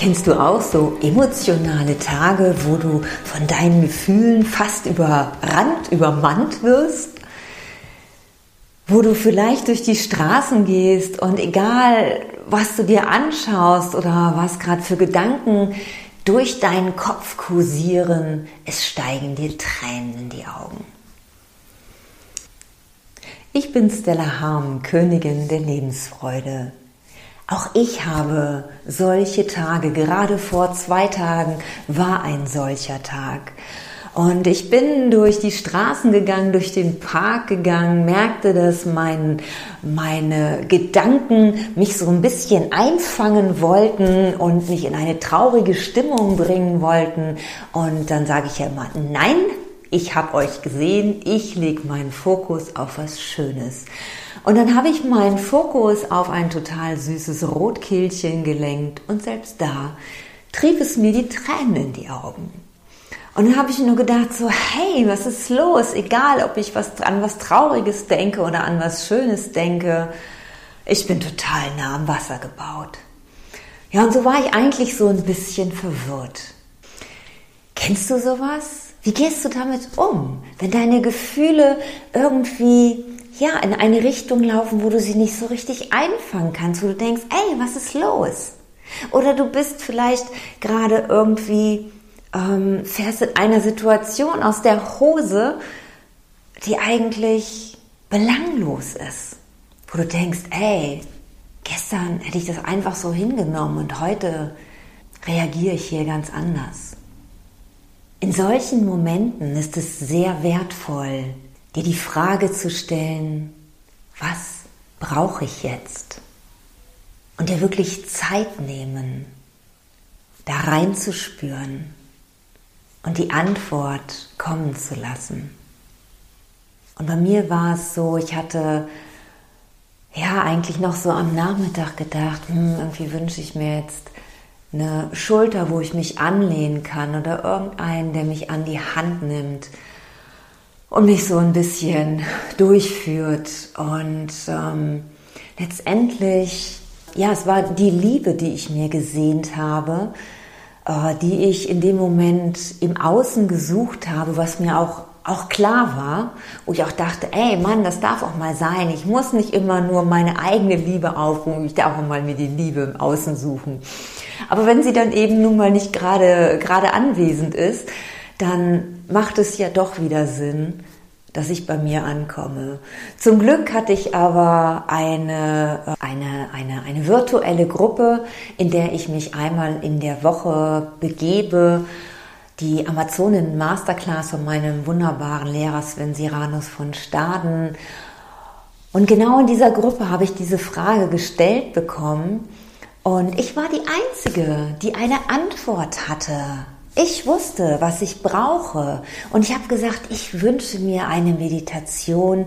Kennst du auch so emotionale Tage, wo du von deinen Gefühlen fast überrannt, übermannt wirst? Wo du vielleicht durch die Straßen gehst und egal, was du dir anschaust oder was gerade für Gedanken durch deinen Kopf kursieren, es steigen dir Tränen in die Augen. Ich bin Stella Harm, Königin der Lebensfreude. Auch ich habe solche Tage. Gerade vor zwei Tagen war ein solcher Tag. Und ich bin durch die Straßen gegangen, durch den Park gegangen, merkte, dass mein, meine Gedanken mich so ein bisschen einfangen wollten und mich in eine traurige Stimmung bringen wollten. Und dann sage ich ja immer, nein, ich habe euch gesehen, ich lege meinen Fokus auf was Schönes. Und dann habe ich meinen Fokus auf ein total süßes Rotkehlchen gelenkt und selbst da trieb es mir die Tränen in die Augen. Und dann habe ich nur gedacht, so, hey, was ist los? Egal, ob ich was, an was Trauriges denke oder an was Schönes denke, ich bin total nah am Wasser gebaut. Ja, und so war ich eigentlich so ein bisschen verwirrt. Kennst du sowas? Wie gehst du damit um, wenn deine Gefühle irgendwie ja, in eine Richtung laufen, wo du sie nicht so richtig einfangen kannst, wo du denkst, ey, was ist los? Oder du bist vielleicht gerade irgendwie, ähm, fährst in einer Situation aus der Hose, die eigentlich belanglos ist, wo du denkst, ey, gestern hätte ich das einfach so hingenommen und heute reagiere ich hier ganz anders. In solchen Momenten ist es sehr wertvoll, dir die Frage zu stellen, was brauche ich jetzt? Und dir wirklich Zeit nehmen, da reinzuspüren und die Antwort kommen zu lassen. Und bei mir war es so, ich hatte ja eigentlich noch so am Nachmittag gedacht, hm, irgendwie wünsche ich mir jetzt eine Schulter, wo ich mich anlehnen kann oder irgendeinen, der mich an die Hand nimmt und mich so ein bisschen durchführt. Und ähm, letztendlich, ja, es war die Liebe, die ich mir gesehnt habe, äh, die ich in dem Moment im Außen gesucht habe, was mir auch auch klar war, wo ich auch dachte, ey Mann, das darf auch mal sein. Ich muss nicht immer nur meine eigene Liebe aufrufen, ich darf auch mal mir die Liebe im Außen suchen. Aber wenn sie dann eben nun mal nicht gerade gerade anwesend ist, dann macht es ja doch wieder Sinn, dass ich bei mir ankomme. Zum Glück hatte ich aber eine, eine, eine, eine virtuelle Gruppe, in der ich mich einmal in der Woche begebe. Die Amazonen Masterclass von meinem wunderbaren Lehrer Sven Siranus von Staden. Und genau in dieser Gruppe habe ich diese Frage gestellt bekommen. Und ich war die Einzige, die eine Antwort hatte. Ich wusste, was ich brauche und ich habe gesagt, ich wünsche mir eine Meditation,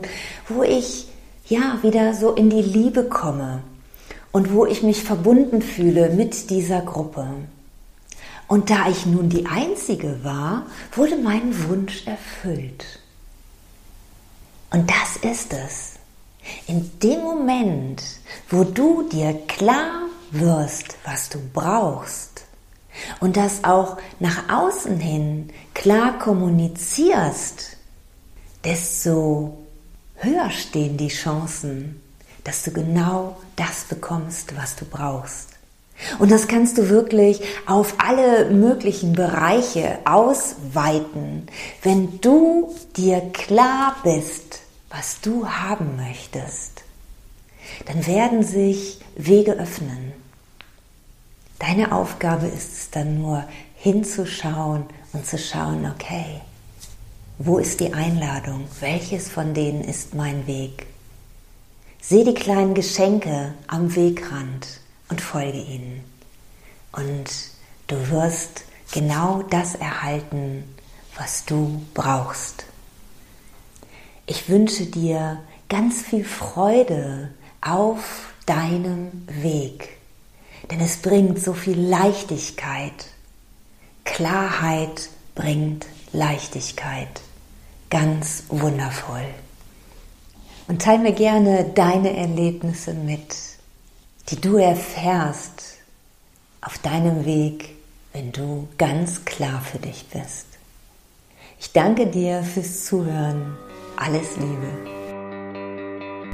wo ich ja wieder so in die Liebe komme und wo ich mich verbunden fühle mit dieser Gruppe. Und da ich nun die Einzige war, wurde mein Wunsch erfüllt. Und das ist es. In dem Moment, wo du dir klar wirst, was du brauchst, und das auch nach außen hin klar kommunizierst, desto höher stehen die Chancen, dass du genau das bekommst, was du brauchst. Und das kannst du wirklich auf alle möglichen Bereiche ausweiten, wenn du dir klar bist, was du haben möchtest. Dann werden sich Wege öffnen. Deine Aufgabe ist es dann nur hinzuschauen und zu schauen, okay, wo ist die Einladung? Welches von denen ist mein Weg? Seh die kleinen Geschenke am Wegrand und folge ihnen. Und du wirst genau das erhalten, was du brauchst. Ich wünsche dir ganz viel Freude auf deinem Weg, denn es bringt so viel Leichtigkeit. Klarheit bringt Leichtigkeit. Ganz wundervoll. Und teile mir gerne deine Erlebnisse mit, die du erfährst auf deinem Weg, wenn du ganz klar für dich bist. Ich danke dir fürs Zuhören. Alles Liebe.